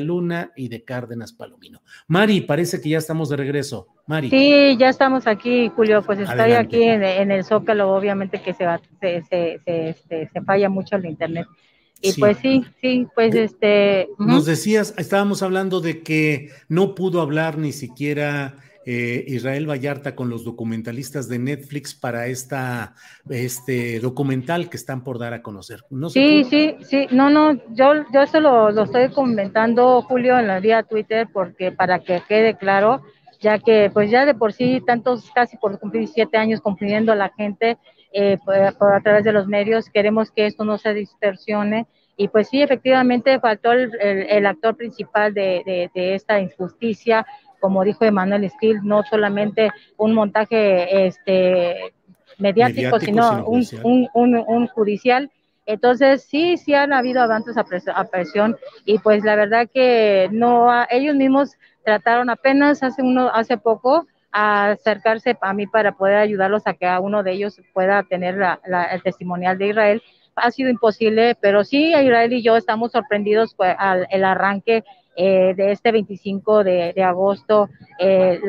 Luna y de Cárdenas Palomino. Mari, parece que ya estamos de regreso. Mari. Sí, ya estamos aquí, Julio. Pues estoy Adelante. aquí en, en, el Zócalo, obviamente que se, va, se, se, se, este, se falla mucho el internet. Y sí. pues sí, sí, pues este. Nos decías, estábamos hablando de que no pudo hablar ni siquiera eh, Israel Vallarta con los documentalistas de Netflix para esta este documental que están por dar a conocer. ¿No sí, sí, sí, no, no, yo, yo eso lo, lo, estoy comentando, Julio, en la vía Twitter, porque para que quede claro, ya que pues ya de por sí, tantos, casi por cumplir siete años cumpliendo a la gente eh, por, por, a través de los medios, queremos que esto no se distorsione. Y pues sí, efectivamente faltó el, el, el actor principal de, de, de esta injusticia, como dijo Emanuel Still, no solamente un montaje este, mediático, mediático sino, un, un, un, un, judicial. Entonces, sí, sí han habido avances a, presión, a presión y pues la verdad que no, ellos mismos trataron apenas hace, uno, hace poco acercarse a mí para poder ayudarlos a que a uno de ellos pueda tener la, el testimonial de Israel. Ha sido imposible, pero sí, Israel y yo estamos sorprendidos pues, al el arranque eh, de este 25 de, agosto, eh,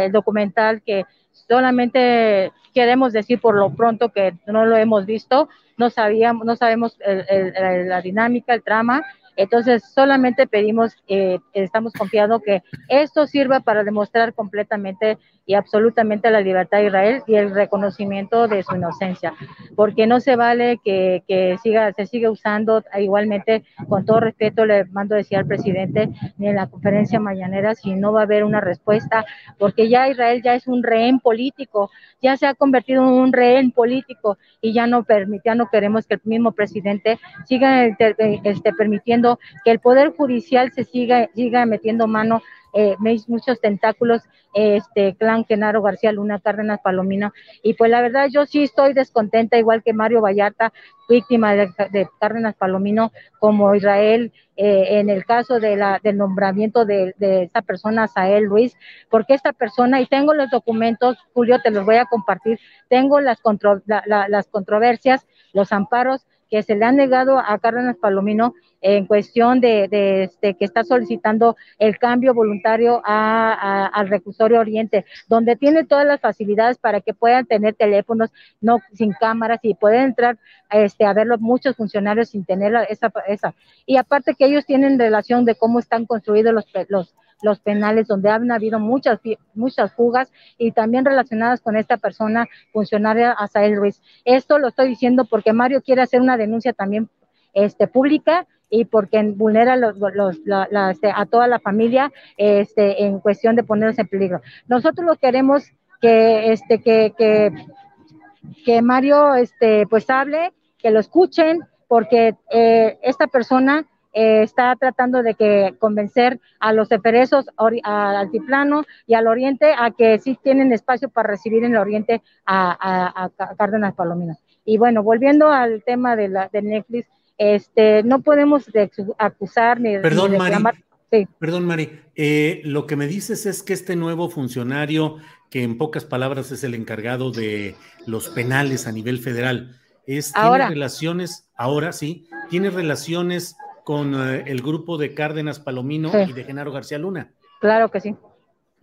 el documental que solamente queremos decir por lo pronto que no lo hemos visto, no sabíamos, no sabemos el, el, la dinámica, el trama, entonces, solamente pedimos, eh, estamos confiando que esto sirva para demostrar completamente y absolutamente la libertad de Israel y el reconocimiento de su inocencia, porque no se vale que, que siga, se siga usando igualmente, con todo respeto le mando decir al presidente, ni en la conferencia mañanera, si no va a haber una respuesta, porque ya Israel ya es un rehén político, ya se ha convertido en un rehén político y ya no, ya no queremos que el mismo presidente siga este, permitiendo que el Poder Judicial se siga, siga metiendo mano eh, muchos tentáculos, este clan Genaro García Luna, Cárdenas Palomino, y pues la verdad yo sí estoy descontenta, igual que Mario Vallarta, víctima de, de Cárdenas Palomino, como Israel, eh, en el caso de la, del nombramiento de, de esta persona, Sael Luis, porque esta persona, y tengo los documentos, Julio, te los voy a compartir, tengo las, contro, la, la, las controversias, los amparos que se le han negado a Cárdenas Palomino en cuestión de, de este, que está solicitando el cambio voluntario a, al reclusorio Oriente, donde tiene todas las facilidades para que puedan tener teléfonos no sin cámaras y pueden entrar este, a verlo muchos funcionarios sin tener esa, esa. Y aparte que ellos tienen relación de cómo están construidos los, los, los penales donde han habido muchas, muchas fugas y también relacionadas con esta persona funcionaria Asael Ruiz. Esto lo estoy diciendo porque Mario quiere hacer una denuncia también este, pública y porque vulnera los, este, a toda la familia este, en cuestión de ponerlos en peligro. Nosotros lo queremos que, este, que, que, que Mario este, pues hable, que lo escuchen, porque eh, esta persona eh, está tratando de que convencer a los eferesos al altiplano y al oriente a que sí tienen espacio para recibir en el oriente a, a, a Cárdenas Palomino. Y bueno, volviendo al tema de, la, de Netflix, este, no podemos de, acusar ni, Perdón, ni reclamar. Mari. Sí. Perdón, Mari. Eh, lo que me dices es que este nuevo funcionario, que en pocas palabras es el encargado de los penales a nivel federal, es, ahora. tiene relaciones, ahora sí, tiene relaciones con uh, el grupo de Cárdenas Palomino sí. y de Genaro García Luna. Claro que sí,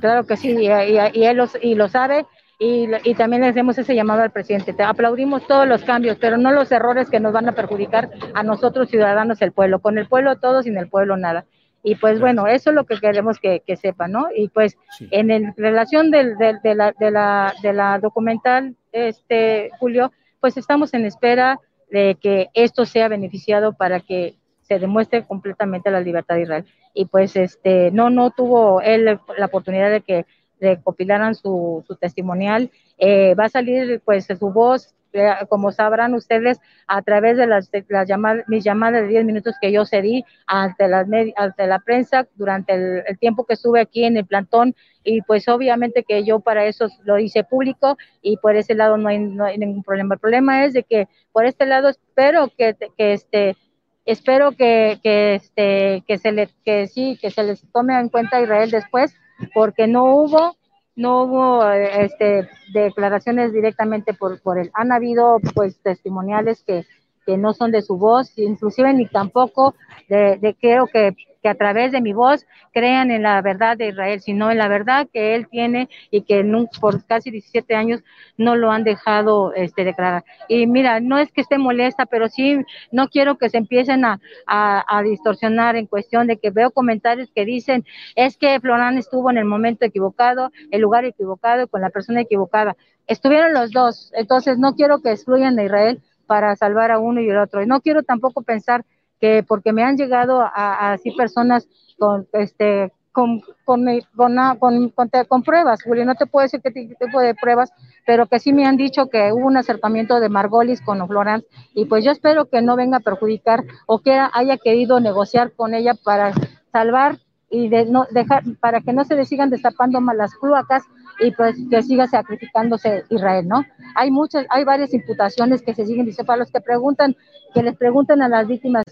claro que sí, y, él los, y lo sabe y, y, también le hacemos ese llamado al presidente. Te aplaudimos todos los cambios, pero no los errores que nos van a perjudicar a nosotros ciudadanos el pueblo. Con el pueblo todo, sin el pueblo nada. Y pues bueno, eso es lo que queremos que, que sepan, ¿no? Y pues en el, relación del, de, la, de, la, de la documental, este Julio, pues estamos en espera de que esto sea beneficiado para que se demuestre completamente la libertad de Israel. Y pues este no no tuvo él la oportunidad de que recopilaran su, su testimonial. Eh, va a salir pues su voz eh, como sabrán ustedes, a través de las, las llamadas, mis llamadas de 10 minutos que yo cedí ante, las, ante la prensa durante el, tiempo que estuve aquí en el plantón, y pues obviamente que yo para eso lo hice público y por ese lado no hay, no hay ningún problema. El problema es de que por este lado espero que, que este espero que, que, este, que se le, que sí, que se les tome en cuenta Israel después, porque no hubo no hubo este, declaraciones directamente por, por él. Han habido pues testimoniales que, que no son de su voz, inclusive ni tampoco de, de creo que que a través de mi voz crean en la verdad de Israel, sino en la verdad que él tiene y que por casi 17 años no lo han dejado este, declarar. Y mira, no es que esté molesta, pero sí no quiero que se empiecen a, a, distorsionar en cuestión de que veo comentarios que dicen es que Florán estuvo en el momento equivocado, el lugar equivocado, con la persona equivocada. Estuvieron los dos, entonces no quiero que excluyan a Israel para salvar a uno y el otro. Y no quiero tampoco pensar que porque me han llegado a, así personas con este con, con, con, con, pruebas, Julio, no te puedo decir qué tipo de pruebas, pero que sí me han dicho que hubo un acercamiento de Margolis con Florence y pues yo espero que no venga a perjudicar o que haya querido negociar con ella para salvar y de no dejar para que no se le sigan destapando malas cloacas y pues que siga sacrificándose Israel, ¿no? Hay muchas, hay varias imputaciones que se siguen diciendo para los que preguntan, que les pregunten a las víctimas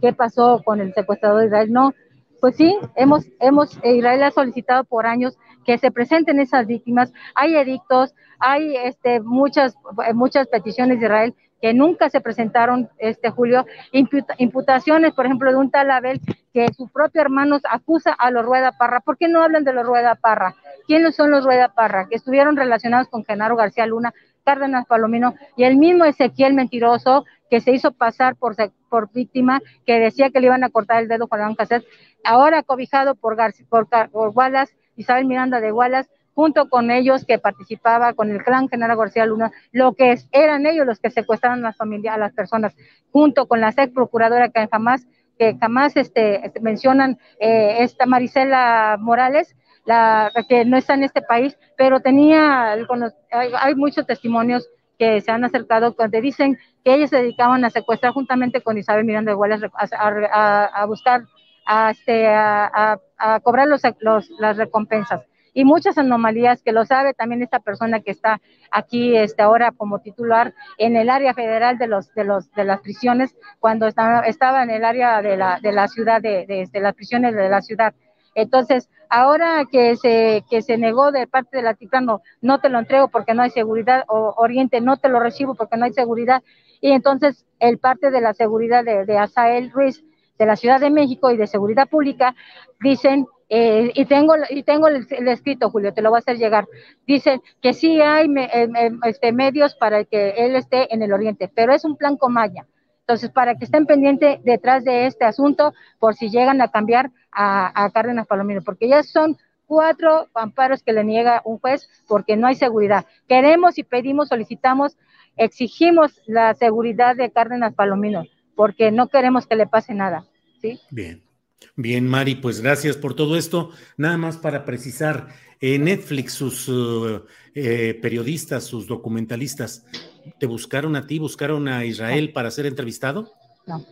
qué pasó con el secuestrador de Israel. No, pues sí, hemos, hemos, Israel ha solicitado por años que se presenten esas víctimas. Hay edictos, hay este, muchas, muchas peticiones de Israel que nunca se presentaron, este Julio, imputaciones, por ejemplo, de un tal Abel que su propio hermano acusa a los Rueda Parra. ¿Por qué no hablan de los Rueda Parra? ¿Quiénes son los Rueda Parra? Que estuvieron relacionados con Genaro García Luna, Cárdenas Palomino y el mismo Ezequiel Mentiroso, que se hizo pasar por, por víctima, que decía que le iban a cortar el dedo Juan Cassette, ahora cobijado por, por, por Wallace, Isabel Miranda de Wallace, junto con ellos que participaba con el clan General García Luna, lo que eran ellos los que secuestraron a las familias, a las personas, junto con la ex procuradora que jamás, que jamás este, mencionan eh, esta Marisela Morales, la que no está en este país, pero tenía, hay, hay muchos testimonios que se han acercado, donde dicen que ellos se dedicaban a secuestrar juntamente con Isabel Miranda de Wallace a, buscar, a, este, a, cobrar los, las recompensas. Y muchas anomalías que lo sabe también esta persona que está aquí este, ahora como titular en el área federal de, los, de, los, de las prisiones, cuando estaba, estaba en el área de la, de la ciudad, de, de las prisiones de la ciudad. Entonces, ahora que se, que se negó de parte del Vaticano, no te lo entrego porque no hay seguridad, o Oriente no te lo recibo porque no hay seguridad, y entonces el parte de la seguridad de, de Asael Ruiz, de la Ciudad de México y de Seguridad Pública, dicen, eh, y tengo, y tengo el, escrito, Julio, te lo voy a hacer llegar, dicen que sí hay eh, este, medios para que él esté en el Oriente, pero es un plan Comaya. Entonces, para que estén pendientes detrás de este asunto, por si llegan a cambiar a, Cárdenas Palomino, porque ya son cuatro amparos que le niega un juez porque no hay seguridad. Queremos y pedimos, solicitamos, exigimos la seguridad de Cárdenas Palomino, porque no queremos que le pase nada. ¿sí? Bien. Bien, Mari, pues gracias por todo esto. Nada más para precisar, eh, Netflix, sus uh, eh, periodistas, sus documentalistas, ¿te buscaron a ti, buscaron a Israel para ser entrevistado? No.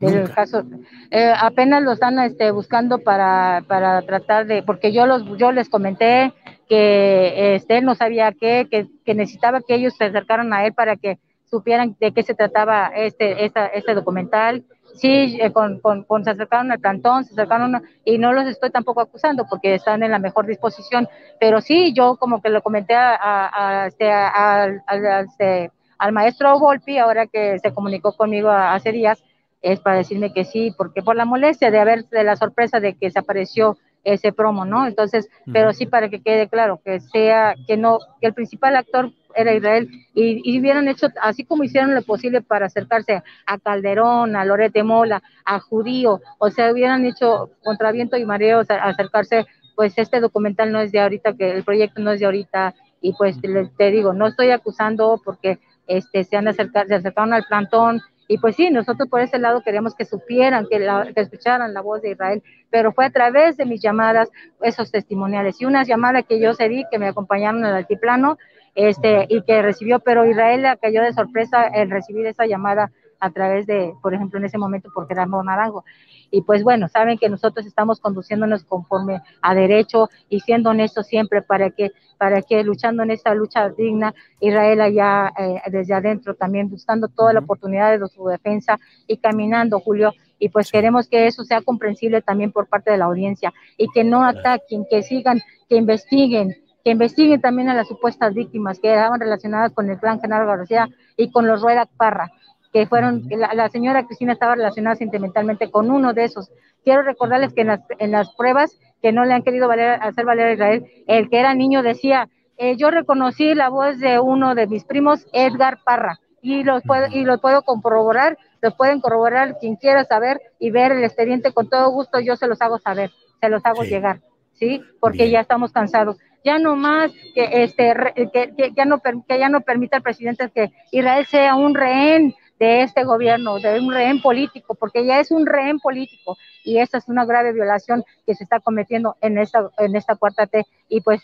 El caso, eh, apenas lo están este, buscando para, para tratar de, porque yo los yo les comenté que este, él no sabía qué, que, que necesitaba que ellos se acercaran a él para que supieran de qué se trataba este, esta, este documental. Sí, eh, con, con, se acercaron al cantón, se acercaron, y no los estoy tampoco acusando porque están en la mejor disposición, pero sí, yo como que lo comenté a, a, este, al, este, al maestro Volpi, ahora que se comunicó conmigo hace días, es para decirme que sí, porque por la molestia de haber, de la sorpresa de que se apareció ese promo, ¿no? Entonces, pero sí para que quede claro que sea, que no, que el principal actor era Israel y, y, hubieran hecho así como hicieron lo posible para acercarse a Calderón, a Lorete Mola, a Judío, o sea, hubieran hecho contra viento y mareo acercarse, pues este documental no es de ahorita, que el proyecto no es de ahorita y pues te, te digo, no estoy acusando porque este se han acercado, se acercaron al plantón y pues sí, nosotros por ese lado queríamos que supieran, que, que, escucharan la voz de Israel, pero fue a través de mis llamadas esos testimoniales y unas llamadas que yo cedí, que me acompañaron al altiplano, este, y que recibió, pero Israel cayó de sorpresa el recibir esa llamada a través de, por ejemplo, en ese momento porque era Naranjo. Y pues bueno, saben que nosotros estamos conduciéndonos conforme a derecho y siendo honestos siempre para que, para que luchando en esta lucha digna, Israel allá eh, desde adentro también buscando toda la oportunidad de su defensa y caminando, Julio. Y pues queremos que eso sea comprensible también por parte de la audiencia y que no ataquen, que sigan, que investiguen, que investiguen también a las supuestas víctimas que estaban relacionadas con el plan Genaro García y con los Rueda Parra, que fueron, la, señora Cristina estaba relacionada sentimentalmente con uno de esos. Quiero recordarles que en las, en las pruebas que no le han querido valer, hacer valer a Israel, el que era niño decía, eh, yo reconocí la voz de uno de mis primos, Edgar Parra, y lo puedo, y lo puedo corroborar, lo pueden corroborar quien quiera saber y ver el expediente con todo gusto, yo se los hago saber, se los hago llegar, ¿sí? Porque ya estamos cansados ya no más que este que, que, ya no que ya no permita al presidente que Israel sea un rehén de este gobierno, de un rehén político, porque ya es un rehén político y esa es una grave violación que se está cometiendo en esta en esta cuarta T y pues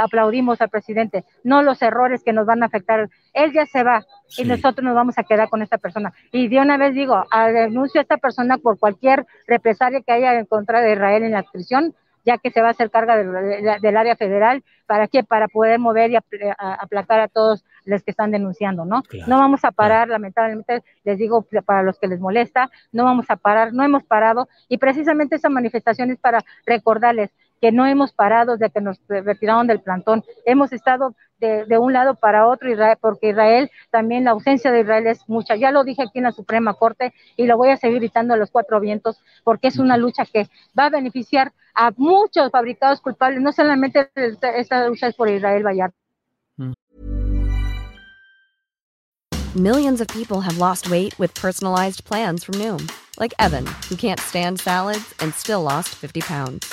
aplaudimos al presidente, no los errores que nos van a afectar. Él ya se va y nosotros nos vamos a quedar con esta persona. Y de una vez digo, denuncio a esta persona por cualquier represalia que haya en contra de Israel en la prisión, ya que se va a hacer carga del, área federal, ¿para qué? Para poder mover y aplacar a todos los que están denunciando, ¿no? no vamos a parar, lamentablemente, les digo para los que les molesta, no vamos a parar, no hemos parado, y precisamente esa manifestación es para recordarles que no hemos parado desde que nos retiraron del plantón, hemos estado de, un lado para otro, porque Israel, también la ausencia de Israel es mucha. Ya lo dije aquí en la Suprema Corte y lo voy a seguir gritando a los cuatro vientos, porque es una lucha que va a beneficiar a muchos fabricados culpables, no solamente esta lucha es por Israel Vallarta. Millions of people have lost weight with personalized plans from Noom, like Evan, who can't stand salads and still lost 50 pounds.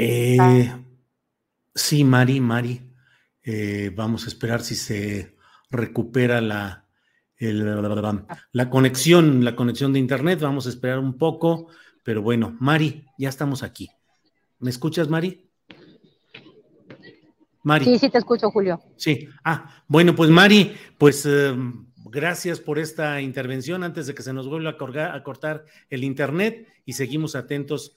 Eh, sí, Mari, Mari. Eh, vamos a esperar si se recupera la, la conexión, la conexión de internet. Vamos a esperar un poco, pero bueno, Mari, ya estamos aquí. ¿Me escuchas, Mari? Mari. Sí, sí te escucho, Julio. Sí. Ah, bueno, pues Mari, pues eh, gracias por esta intervención antes de que se nos vuelva a, a cortar el internet y seguimos atentos